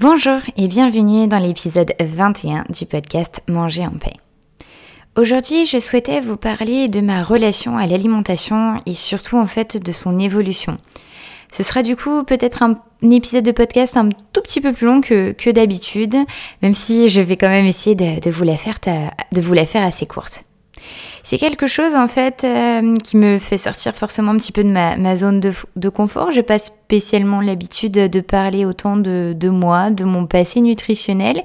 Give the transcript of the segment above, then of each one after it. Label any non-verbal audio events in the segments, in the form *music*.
Bonjour et bienvenue dans l'épisode 21 du podcast Manger en paix. Aujourd'hui, je souhaitais vous parler de ma relation à l'alimentation et surtout en fait de son évolution. Ce sera du coup peut-être un, épisode de podcast un tout petit peu plus long que, d'habitude, même si je vais quand même essayer de, vous, de vous la faire assez courte. C'est quelque chose en fait euh, qui me fait sortir forcément un petit peu de ma, zone de, de confort. J'ai pas spécialement l'habitude de parler autant de, moi, de mon passé nutritionnel.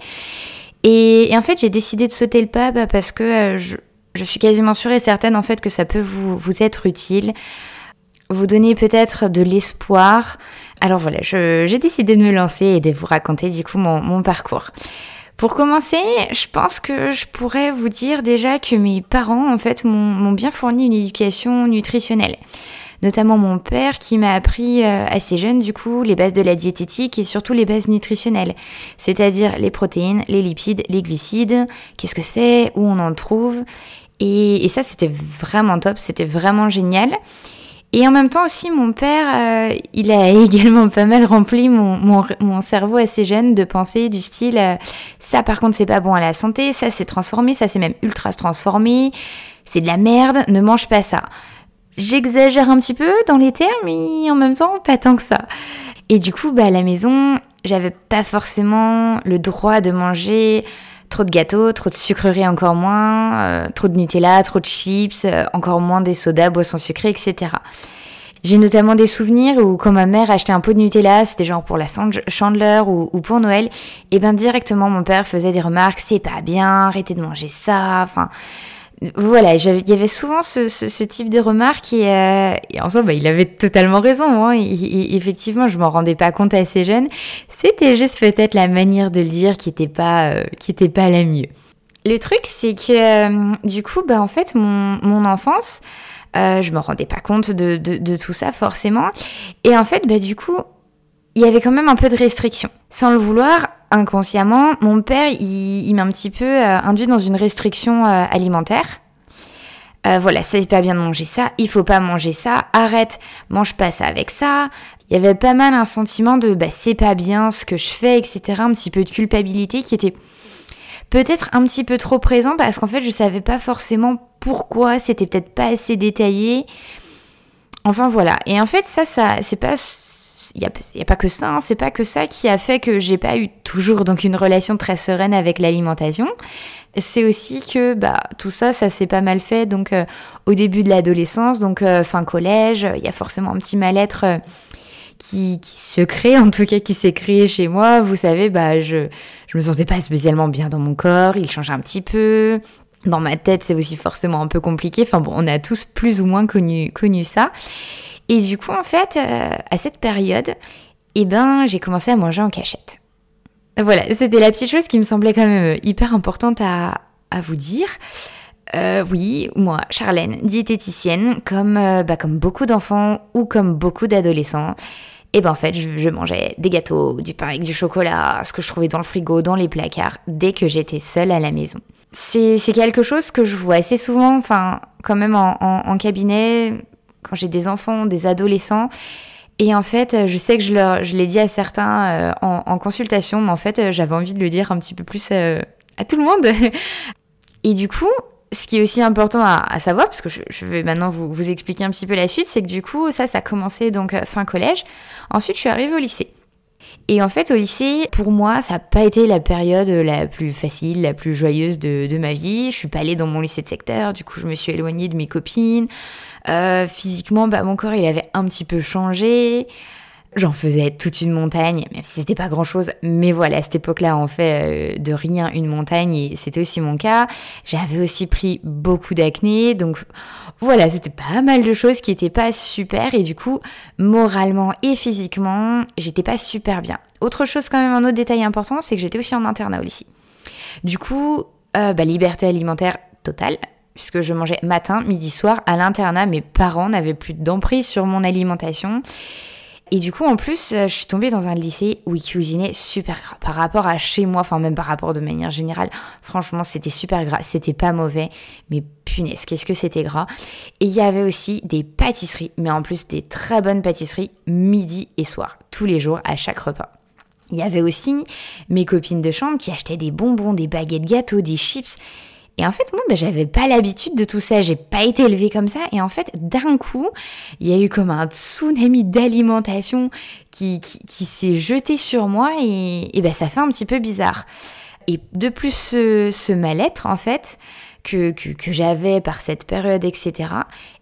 Et, en fait, j'ai décidé de sauter le pas bah, parce que euh, je, suis quasiment sûre et certaine en fait que ça peut vous, être utile, vous donner peut-être de l'espoir. Alors voilà, j'ai décidé de me lancer et de vous raconter du coup mon parcours. Pour commencer, je pense que je pourrais vous dire déjà que mes parents, en fait, m'ont bien fourni une éducation nutritionnelle. Notamment mon père qui m'a appris euh, assez jeune, du coup, les bases de la diététique et surtout les bases nutritionnelles. C'est-à-dire les protéines, les lipides, les glucides, qu'est-ce que c'est, où on en trouve. Et, et ça, c'était vraiment top, c'était vraiment génial. Et en même temps aussi, mon père, euh, il a *laughs* également pas mal rempli mon, cerveau assez jeune de pensées du style euh, ça par contre c'est pas bon à la santé, ça c'est transformé, ça c'est même ultra transformé, c'est de la merde, ne mange pas ça. J'exagère un petit peu dans les termes, mais en même temps pas tant que ça. Et du coup, bah, à la maison, j'avais pas forcément le droit de manger trop de gâteaux, trop de sucreries encore moins, euh, trop de Nutella, trop de chips, euh, encore moins des sodas, boissons sucrées, etc. J'ai notamment des souvenirs où quand ma mère achetait un pot de Nutella, c'était genre pour la chandeleur ou, ou, pour Noël, et ben directement mon père faisait des remarques, c'est pas bien, arrêtez de manger ça, enfin voilà, il y avait souvent ce, type de remarques et, euh, en soi, bah, il avait totalement raison. Hein. effectivement, je m'en rendais pas compte assez jeune. C'était juste peut-être la manière de le dire qui n'était pas, euh, pas la mieux. Le truc, c'est que euh, du coup, bah, en fait, mon, enfance, je me rendais pas compte de, de, tout ça forcément. Et en fait, bah, du coup, il y avait quand même un peu de restriction. Sans le vouloir, inconsciemment, mon père, il, m'a un petit peu euh, induit dans une restriction euh, alimentaire. Euh, voilà, c'est pas bien de manger ça, il faut pas manger ça, arrête, mange pas ça avec ça. Il y avait pas mal un sentiment de bah, c'est pas bien ce que je fais, etc. Un petit peu de culpabilité qui était peut-être un petit peu trop présent parce qu'en fait je savais pas forcément pourquoi, c'était peut-être pas assez détaillé. Enfin voilà. Et en fait ça, ça c'est pas il n'y a, pas que ça, hein. c'est pas que ça qui a fait que j'ai pas eu toujours donc une relation très sereine avec l'alimentation. C'est aussi que bah, tout ça, ça s'est pas mal fait donc euh, au début de l'adolescence, donc euh, fin collège, il y a forcément un petit mal-être euh, qui, se crée, en tout cas qui s'est créé chez moi. Vous savez, bah, je, je me sentais pas spécialement bien dans mon corps, il changeait un petit peu. Dans ma tête, c'est aussi forcément un peu compliqué. Enfin bon, on a tous plus ou moins connu, connu ça. Et du coup, en fait, euh, à cette période, eh ben, j'ai commencé à manger en cachette. Voilà, c'était la petite chose qui me semblait quand même euh, hyper importante à, à vous dire. Euh, oui, moi, Charlène, diététicienne, comme, bah, comme beaucoup d'enfants ou comme beaucoup d'adolescents, et eh ben en fait, je, mangeais des gâteaux, du pain avec du chocolat, ce que je trouvais dans le frigo, dans les placards, dès que j'étais seule à la maison. C'est quelque chose que je vois assez souvent, enfin, quand même en, en, en cabinet, quand j'ai des enfants, des adolescents. Et en fait, je sais que je, leur, je l'ai dit à certains euh, en, consultation, mais en fait, euh, j'avais envie de le dire un petit peu plus euh, à tout le monde. *laughs* Et du coup, ce qui est aussi important à, savoir, parce que je, vais maintenant vous, vous, expliquer un petit peu la suite, c'est que du coup, ça, ça a commencé donc fin collège. Ensuite, je suis arrivée au lycée. Et en fait, au lycée, pour moi, ça n'a pas été la période la plus facile, la plus joyeuse de, de ma vie. Je suis pas allée dans mon lycée de secteur, du coup, je me suis éloignée de mes copines. Euh, physiquement, bah, mon corps, il avait un petit peu changé. J'en faisais toute une montagne, même si c'était pas grand chose. Mais voilà, à cette époque-là, on fait euh, de rien une montagne et c'était aussi mon cas. J'avais aussi pris beaucoup d'acné. Donc voilà, c'était pas mal de choses qui étaient pas super. Et du coup, moralement et physiquement, j'étais pas super bien. Autre chose, quand même, un autre détail important, c'est que j'étais aussi en internat au. Du coup, euh, bah, liberté alimentaire totale puisque je mangeais matin, midi, soir à l'internat. Mes parents n'avaient plus d'emprise sur mon alimentation. Et du coup, en plus, euh, je suis tombée dans un lycée où ils cuisinaient super gras. Par rapport à chez moi, enfin même par rapport de manière générale, franchement, c'était super gras. C'était pas mauvais, mais punaise, qu'est-ce que c'était gras. Et il y avait aussi des pâtisseries, mais en plus des très bonnes pâtisseries midi et soir, tous les jours, à chaque repas. Il y avait aussi mes copines de chambre qui achetaient des bonbons, des baguettes gâteaux, des chips. Et en fait, moi, ben, j'avais pas l'habitude de tout ça. J'ai pas été élevée comme ça. Et en fait, d'un coup, il y a eu comme un tsunami d'alimentation qui, qui, s'est jeté sur moi et, ben, ça fait un petit peu bizarre. Et de plus, ce, mal-être, en fait, que, que, que j'avais par cette période, etc.,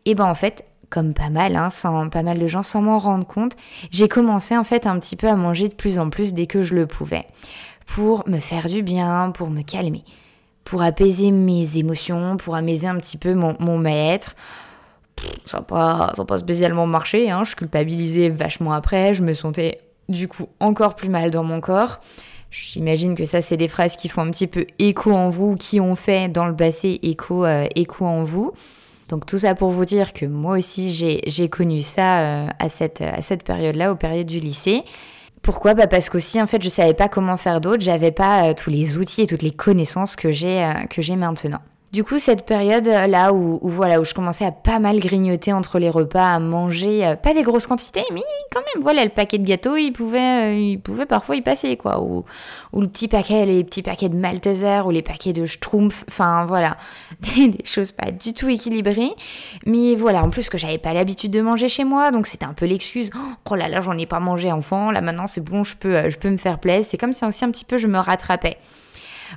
et ben en fait, comme pas mal, hein, sans, pas mal de gens, sans m'en rendre compte, j'ai commencé en fait un petit peu à manger de plus en plus dès que je le pouvais, pour me faire du bien, pour me calmer pour apaiser mes émotions, pour apaiser un petit peu mon, mon mal-être. Ça n'a pas, pas, spécialement marché, hein. je culpabilisais vachement après, je me sentais du coup encore plus mal dans mon corps. J'imagine que ça, c'est des phrases qui font un petit peu écho en vous, qui ont fait dans le passé écho, euh, écho en vous. Donc tout ça pour vous dire que moi aussi, j'ai connu ça euh, à cette, à cette période-là, aux périodes du lycée. Pourquoi bah Parce qu'aussi, en fait, je savais pas comment faire d'autre, j'avais pas euh, tous les outils et toutes les connaissances que j'ai euh, que j'ai maintenant. Du coup, cette période euh, là où, voilà où je commençais à pas mal grignoter entre les repas, à manger euh, pas des grosses quantités, mais quand même, voilà, le paquet de gâteaux, il pouvait, euh, il pouvait parfois y passer quoi, ou, ou le petit paquet, les petits paquets de Malteser ou les paquets de Schtroumpf, enfin voilà, *laughs* des, choses pas du tout équilibrées. Mais voilà, en plus que j'avais pas l'habitude de manger chez moi, donc c'était un peu l'excuse. Oh là là, j'en ai pas mangé enfant, là maintenant c'est bon, je peux, je peux me faire plaisir. C'est comme ça aussi un petit peu je me rattrapais.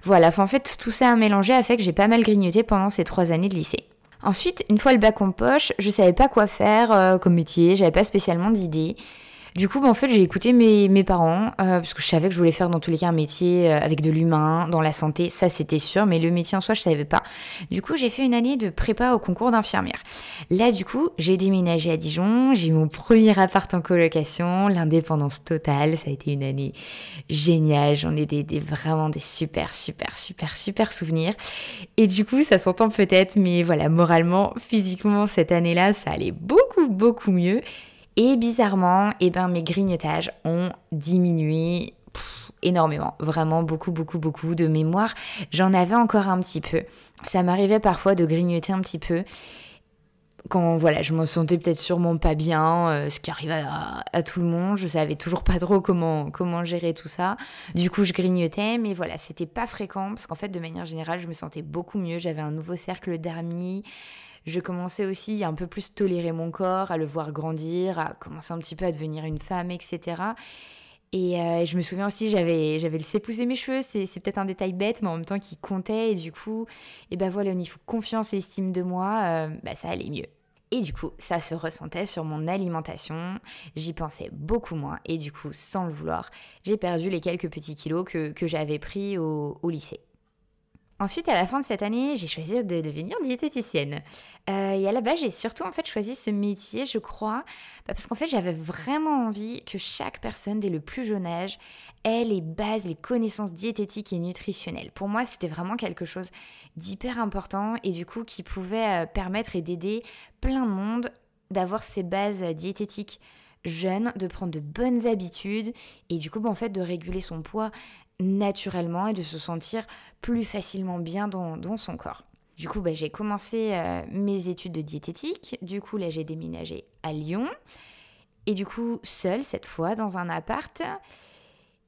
Voilà, en fait, tout ça à mélanger a fait que j'ai pas mal grignoté pendant ces trois années de lycée. Ensuite, une fois le bac en poche, je savais pas quoi faire euh, comme métier, j'avais pas spécialement d'idée. Du coup, bah, en fait, j'ai écouté mes, mes parents, euh, parce que je savais que je voulais faire dans tous les cas un métier euh, avec de l'humain, dans la santé, ça c'était sûr, mais le métier en soi, je savais pas. Du coup, j'ai fait une année de prépa au concours d'infirmière. Là, du coup, j'ai déménagé à Dijon, j'ai eu mon premier appart en colocation, l'indépendance totale, ça a été une année géniale, j'en ai des, des, vraiment des super, super, super, super souvenirs. Et du coup, ça s'entend peut-être, mais voilà, moralement, physiquement, cette année-là, ça allait beaucoup, beaucoup mieux. Et bizarrement, eh ben, mes grignotages ont diminué énormément, vraiment beaucoup, beaucoup, beaucoup de mémoire. J'en avais encore un petit peu. Ça m'arrivait parfois de grignoter un petit peu quand voilà, je me sentais peut-être sûrement pas bien, euh, ce qui arrive à, tout le monde. Je savais toujours pas trop comment comment gérer tout ça. Du coup, je grignotais, mais voilà, c'était pas fréquent parce qu'en fait, de manière générale, je me sentais beaucoup mieux. J'avais un nouveau cercle d'amis je commençais aussi à un peu plus tolérer mon corps, à le voir grandir, à commencer un petit peu à devenir une femme, etc. Et euh, je me souviens aussi, j'avais, j'avais laissé pousser mes cheveux, c'est, peut-être un détail bête, mais en même temps qui comptait. Et du coup, et ben voilà, au niveau confiance et estime de moi, euh, bah, ça allait mieux. Et du coup, ça se ressentait sur mon alimentation. J'y pensais beaucoup moins. Et du coup, sans le vouloir, j'ai perdu les quelques petits kilos que, j'avais pris au lycée. Ensuite, à la fin de cette année, j'ai choisi de devenir diététicienne. Euh, et à la base, j'ai surtout en fait choisi ce métier, je crois, bah, parce qu'en fait, j'avais vraiment envie que chaque personne dès le plus jeune âge ait les bases, les connaissances diététiques et nutritionnelles. Pour moi, c'était vraiment quelque chose d'hyper important et du coup qui pouvait euh, permettre et d'aider plein de monde d'avoir ces bases diététiques jeunes, de prendre de bonnes habitudes et du coup, bah, en fait, de réguler son poids naturellement et de se sentir plus facilement bien dans, son corps. Du coup, bah, j'ai commencé euh, mes études de diététique. Du coup, là, j'ai déménagé à Lyon. Et du coup, seule cette fois, dans un appart.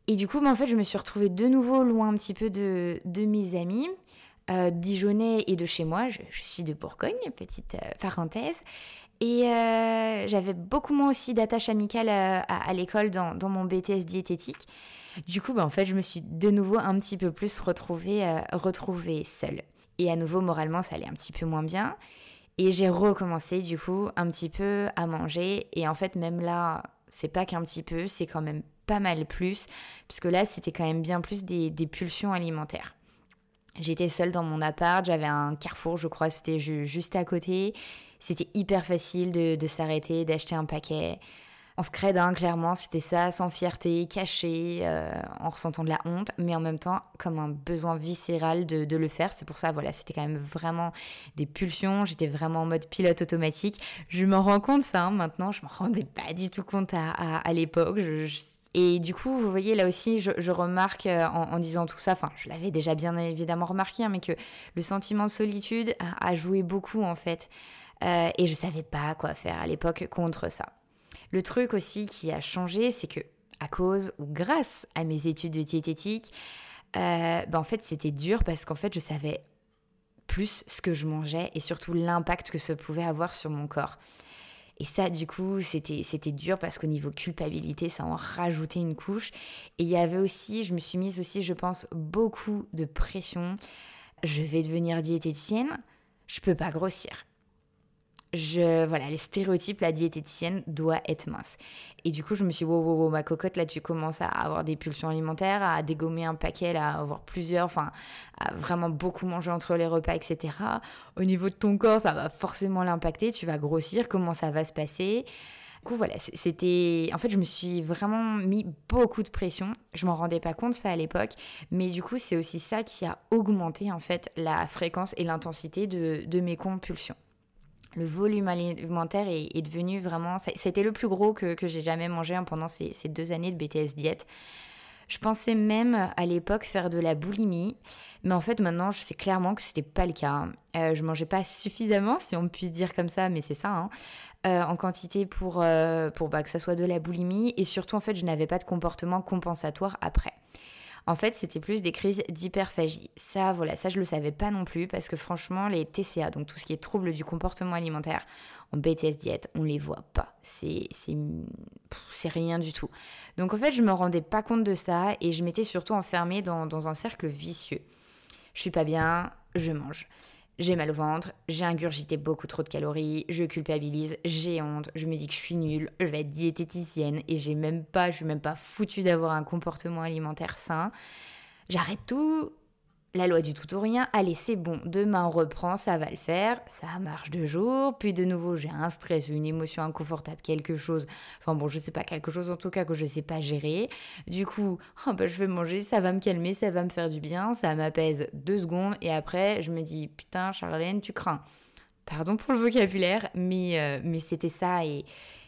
Et du coup, bah, en fait, je me suis retrouvée de nouveau loin un petit peu de, mes amis, euh, dijonnais et de chez moi. Je, suis de Bourgogne, petite euh, parenthèse. Et j'avais beaucoup moins aussi d'attaches amicales à, l'école dans, mon BTS diététique. Du coup, bah, en fait, je me suis de nouveau un petit peu plus retrouvée, euh, retrouvée seule. Et à nouveau, moralement, ça allait un petit peu moins bien. Et j'ai recommencé, du coup, un petit peu à manger. Et en fait, même là, C'est pas qu'un petit peu, c'est quand même pas mal plus, puisque là, c'était quand même bien plus des, pulsions alimentaires. J'étais seule dans mon appart, j'avais un carrefour, je crois, c'était juste à côté. C'était hyper facile de s'arrêter, d'acheter un paquet en scred, clairement, c'était ça, sans fierté, caché, euh, en ressentant de la honte, mais en même temps comme un besoin viscéral de, le faire. C'est pour ça, voilà, c'était quand même vraiment des pulsions. J'étais vraiment en mode pilote automatique. Je m'en rends compte ça hein, maintenant. Je me rendais pas du tout compte à, l'époque. et du coup, vous voyez, là aussi, je, remarque euh, en, disant tout ça, enfin, je l'avais déjà bien évidemment remarqué, hein, mais que le sentiment de solitude a, joué beaucoup en fait. Euh, et je savais pas quoi faire à l'époque contre ça. Le truc aussi qui a changé, c'est que à cause ou grâce à mes études de diététique, euh, ben en fait c'était dur parce qu'en fait je savais plus ce que je mangeais et surtout l'impact que ça pouvait avoir sur mon corps. Et ça, du coup, c'était, dur parce qu'au niveau culpabilité, ça en rajoutait une couche. Et il y avait aussi, je me suis mise aussi, je pense, beaucoup de pression. Je vais devenir diététicienne, je peux pas grossir je, voilà, les stéréotypes, la diététicienne doit être mince. Et du coup, je me suis dit, wow, wow, ma cocotte, là, tu commences à avoir des pulsions alimentaires, à dégommer un paquet, à avoir plusieurs, enfin, à vraiment beaucoup manger entre les repas, etc. Au niveau de ton corps, ça va forcément l'impacter, tu vas grossir, comment ça va se passer du coup, voilà, c'était. En fait, je me suis vraiment mis beaucoup de pression. Je m'en rendais pas compte ça à l'époque, mais du coup, c'est aussi ça qui a augmenté en fait la fréquence et l'intensité de, de mes compulsions le volume alimentaire est, devenu vraiment... C'était le plus gros que, j'ai jamais mangé hein, pendant ces, deux années de BTS diète. Je pensais même à l'époque faire de la boulimie, mais en fait maintenant je sais clairement que c'était pas le cas. Euh, je mangeais pas suffisamment, si on puisse dire comme ça, mais c'est ça, hein, euh, en quantité pour, euh, pour bah, que ça soit de la boulimie, et surtout en fait je n'avais pas de comportement compensatoire après. En fait, c'était plus des crises d'hyperphagie. Ça, voilà, ça je le savais pas non plus parce que franchement, les TCA, donc tout ce qui est troubles du comportement alimentaire, en BTS diète, on les voit pas. C'est c'est rien du tout. Donc en fait, je me rendais pas compte de ça et je m'étais surtout enfermée dans, dans un cercle vicieux. Je suis pas bien, je mange j'ai mal au ventre, j'ai ingurgité beaucoup trop de calories, je culpabilise, j'ai honte, je me dis que je suis nulle, je vais être diététicienne et j'ai même pas, je suis même pas foutue d'avoir un comportement alimentaire sain. J'arrête tout, la loi du tout ou rien, allez c'est bon, demain on reprend, ça va le faire, ça marche deux jours, puis de nouveau j'ai un stress, une émotion inconfortable, quelque chose, enfin bon je sais pas, quelque chose en tout cas que je sais pas gérer, du coup *laughs* oh bah, je vais manger, ça va me calmer, ça va me faire du bien, ça m'apaise deux secondes et après je me dis putain Charlène tu crains. Pardon pour le vocabulaire, mais, euh, mais c'était ça et,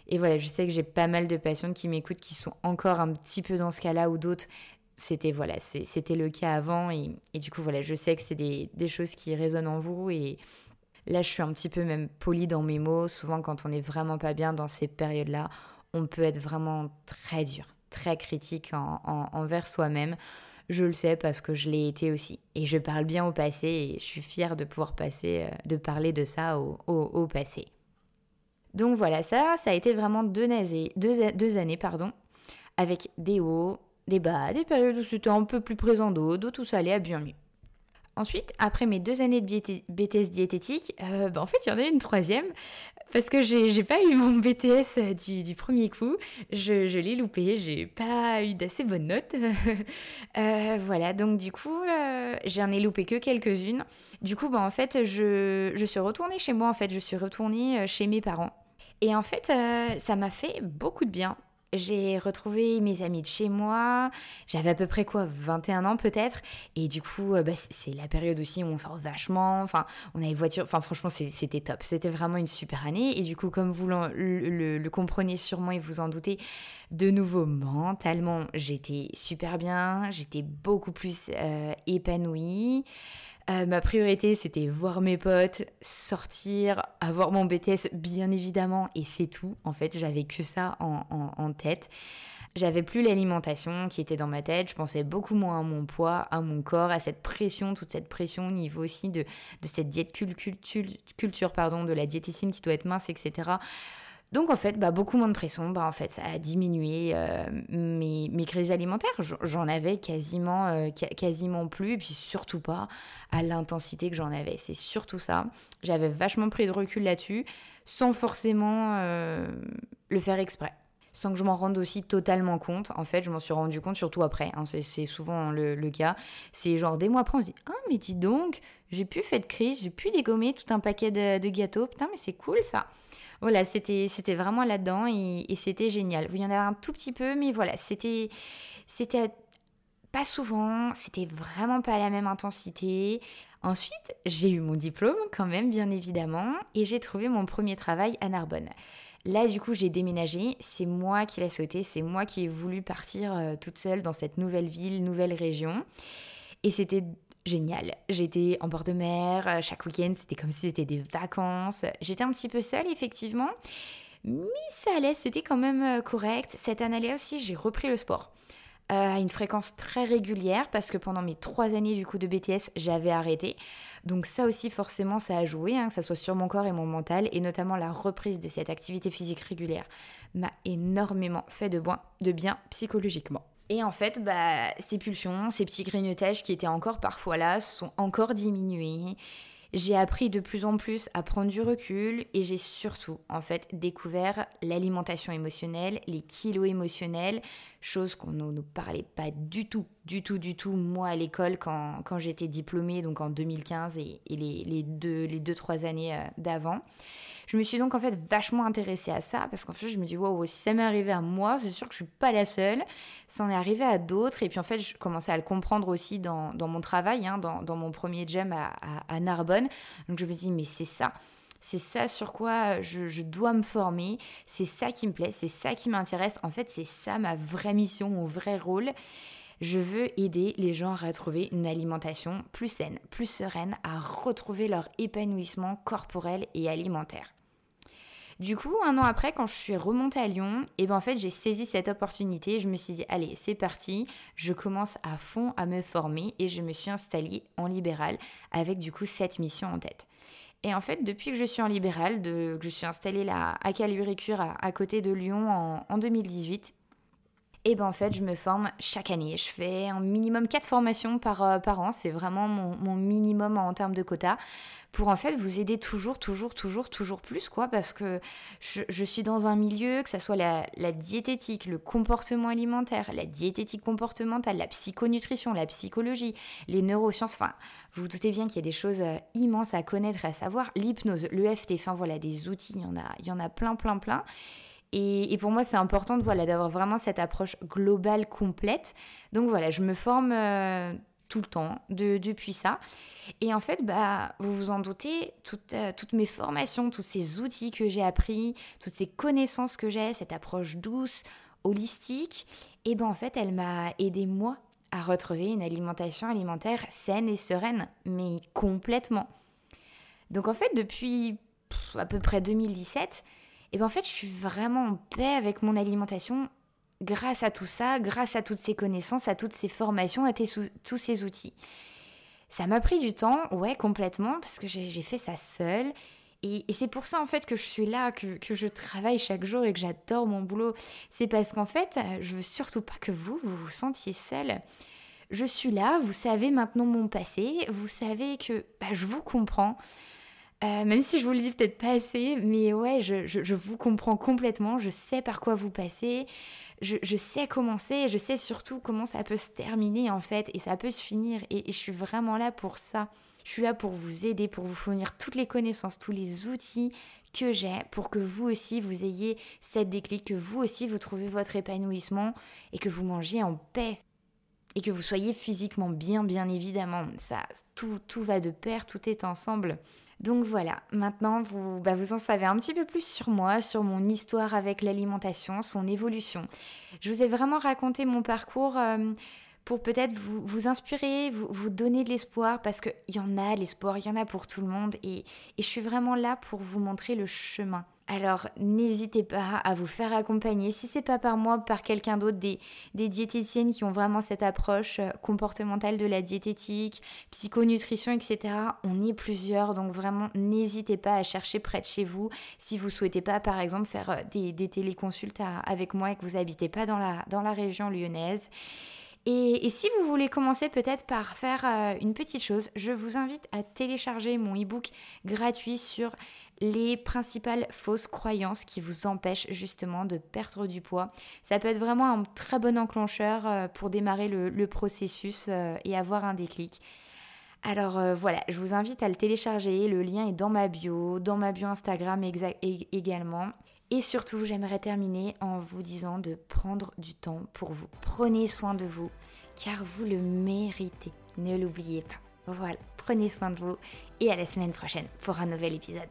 et voilà, je sais que j'ai pas mal de patientes qui m'écoutent qui sont encore un petit peu dans ce cas-là ou d'autres c'était voilà, c'était le cas avant et, du coup voilà, je sais que c'est des, choses qui résonnent en vous et là je suis un petit peu même polie dans mes mots. Souvent quand on est vraiment pas bien dans ces périodes-là, on peut être vraiment très dur, très critique envers soi-même. Je le sais parce que je l'ai été aussi. Et je parle bien au passé et je suis fière de pouvoir passer, euh, de parler de ça au, passé. Donc voilà, ça, ça a été vraiment deux, deux, deux années, pardon, avec des hauts, des bas, des périodes où c'était un peu plus présent d'autres, tout ça allait à bien mieux. Ensuite, après mes deux années de BTS diététique, euh, bah, en fait, il y en a une troisième, parce que j'ai pas eu mon BTS euh, du, premier coup, je, l'ai loupé, j'ai pas eu d'assez bonnes notes. *laughs* Euh, voilà, donc du coup, j'en ai loupé que quelques-unes. Du coup, bah, en fait, je, je suis retournée chez moi, en fait, je suis retournée chez mes parents. Et en fait, ça m'a fait beaucoup de bien j'ai retrouvé mes amis de chez moi. J'avais à peu près quoi, 21 ans peut-être. Et du coup, euh, bah, c'est la période aussi où on sort vachement. Enfin, on avait voiture. Enfin, franchement, c'était top. C'était vraiment une super année. Et du coup, comme vous le, le, comprenez sûrement et vous en doutez, de nouveau mentalement, j'étais super bien. J'étais beaucoup plus euh, épanouie. Euh, ma priorité, c'était voir mes potes, sortir, avoir mon BTS, bien évidemment, et c'est tout. En fait, j'avais que ça en, tête. J'avais plus l'alimentation qui était dans ma tête, je pensais beaucoup moins à mon poids, à mon corps, à cette pression, toute cette pression au niveau aussi de, de cette diète culture, culture, pardon, de la diététicienne qui doit être mince, etc. Donc en fait, bah, beaucoup moins de pression, bah, en fait, ça a diminué euh, mes, mes, crises alimentaires. J'en avais quasiment, euh, quasiment plus, et puis surtout pas à l'intensité que j'en avais. C'est surtout ça. J'avais vachement pris de recul là-dessus, sans forcément euh, le faire exprès. sans que je m'en rende aussi totalement compte. En fait, je m'en suis rendu compte surtout après. Hein, c'est souvent le, cas. C'est genre des mois après, on se dit Ah, mais dis donc, j'ai pu faire de crise, j'ai pu dégommer tout un paquet de, gâteaux. Putain, mais c'est cool ça. Voilà, c'était vraiment là-dedans et, c'était génial. Vous y en avez un tout petit peu, mais voilà, c'était c'était pas souvent, c'était vraiment pas à la même intensité. Ensuite, j'ai eu mon diplôme quand même, bien évidemment, et j'ai trouvé mon premier travail à Narbonne. Là, du coup, j'ai déménagé. C'est moi qui l'ai sauté. C'est moi qui ai voulu partir euh, toute seule dans cette nouvelle ville, nouvelle région. Et c'était génial. J'étais en bord de mer. Euh, chaque week-end, c'était comme si c'était des vacances. J'étais un petit peu seule, effectivement. Mais ça allait, c'était quand même euh, correct. Cette année-là aussi, j'ai repris le sport à une fréquence très régulière parce que pendant mes trois années du coup de BTS, j'avais arrêté. Donc ça aussi forcément ça a joué, hein, que ça soit sur mon corps et mon mental, et notamment la reprise de cette activité physique régulière m'a énormément fait de bien psychologiquement. Et en fait, bah, ces pulsions, ces petits grignotages qui étaient encore parfois là, sont encore diminués. J'ai appris de plus en plus à prendre du recul et j'ai surtout en fait découvert l'alimentation émotionnelle, les kilos émotionnels, chose qu'on ne nous parlait pas du tout, du tout, du tout, moi à l'école quand, quand j'étais diplômée, donc en 2015 et, les, les, deux, les deux, trois années euh, d'avant. Je me suis donc en fait vachement intéressée à ça parce qu'en fait je me dis, wow, si ça m'est arrivé à moi, c'est sûr que je suis pas la seule, ça en est arrivé à d'autres et puis en fait je commençais à le comprendre aussi dans, dans mon travail, hein, dans, dans, mon premier jam à, à, Narbonne. Donc je me dis, mais c'est ça c'est ça sur quoi je, dois me former, c'est ça qui me plaît, c'est ça qui m'intéresse. En fait, c'est ça ma vraie mission, mon vrai rôle. Je veux aider les gens à retrouver une alimentation plus saine, plus sereine, à retrouver leur épanouissement corporel et alimentaire. Du coup, un an après, quand je suis remontée à Lyon, et eh ben en fait, j'ai saisi cette opportunité. Je me suis dit, allez, c'est parti. Je commence à fond à me former et je me suis installée en libéral avec du coup cette mission en tête. Et en fait, depuis que je suis en libéral, que je suis installée là à Calurécure, à, à côté de Lyon en, 2018, et ben en fait, je me forme chaque année. Je fais un minimum 4 formations par, euh, par an. C'est vraiment mon, mon, minimum en termes de quota pour en fait vous aider toujours, toujours, toujours, toujours plus, quoi, parce que je, suis dans un milieu, que ça soit la, diététique, le comportement alimentaire, la diététique comportementale, la psychonutrition, la psychologie, les neurosciences, enfin, vous vous doutez bien qu'il y a des choses euh, immenses à connaître et à savoir, l'hypnose, l'EFT, enfin voilà, des outils, il y en a, il y en a plein, plein, plein. Et, pour moi, c'est important de voilà d'avoir vraiment cette approche globale complète. Donc voilà, je me forme euh, tout le temps de, depuis ça. Et en fait, bah, vous vous en doutez, toutes, euh, toutes mes formations, tous ces outils que j'ai appris, toutes ces connaissances que j'ai, cette approche douce, holistique, et ben en fait, elle m'a aidé moi à retrouver une alimentation alimentaire saine et sereine, mais complètement. Donc en fait, depuis à peu près 2017, et ben en fait, je suis vraiment en paix avec mon alimentation grâce à tout ça, grâce à toutes ces connaissances, à toutes ces formations, à tous ces outils. Ça m'a pris du temps, ouais, complètement, parce que j'ai fait ça seule. Et, c'est pour ça en fait que je suis là, que, je travaille chaque jour et que j'adore mon boulot. C'est parce qu'en fait, je veux surtout pas que vous, vous vous sentiez seule. Je suis là, vous savez maintenant mon passé, vous savez que bah, je vous comprends. Euh, même si je vous le dis peut-être pas assez, mais ouais, je, je, vous comprends complètement, je sais par quoi vous passez, je, je sais comment c'est, je sais surtout comment ça peut se terminer en fait, et ça peut se finir, et, je suis vraiment là pour ça. Je suis là pour vous aider, pour vous fournir toutes les connaissances, tous les outils que j'ai pour que vous aussi vous ayez cette déclic, que vous aussi vous trouvez votre épanouissement et que vous mangiez en paix et que vous soyez physiquement bien, bien évidemment. Ça, tout, tout va de pair, tout est ensemble. Donc voilà, maintenant vous, bah vous en savez un petit peu plus sur moi, sur mon histoire avec l'alimentation, son évolution. Je vous ai vraiment raconté mon parcours. Euh, pour peut-être vous, vous inspirer, vous, vous donner de l'espoir, parce qu'il y en a l'espoir, il y en a pour tout le monde, et, et je suis vraiment là pour vous montrer le chemin. Alors n'hésitez pas à vous faire accompagner, si c'est pas par moi, par quelqu'un d'autre, des, diététiciennes qui ont vraiment cette approche euh, comportementale de la diététique, psychonutrition, etc. On est plusieurs, donc vraiment n'hésitez pas à chercher près de chez vous si vous souhaitez pas par exemple faire euh, des, téléconsultes avec moi et que vous habitez pas dans la, dans la région lyonnaise. Et, si vous voulez commencer peut-être par faire euh, une petite chose, je vous invite à télécharger mon e-book gratuit sur les principales fausses croyances qui vous empêchent justement de perdre du poids. Ça peut être vraiment un très bon enclencheur euh, pour démarrer le, processus euh, et avoir un déclic. Alors voilà, je vous invite à le télécharger, le lien est dans ma bio, dans ma bio Instagram également. Et surtout, j'aimerais terminer en vous disant de prendre du temps pour vous. Prenez soin de vous, car vous le méritez. Ne l'oubliez pas. Voilà, prenez soin de vous et à la semaine prochaine pour un nouvel épisode.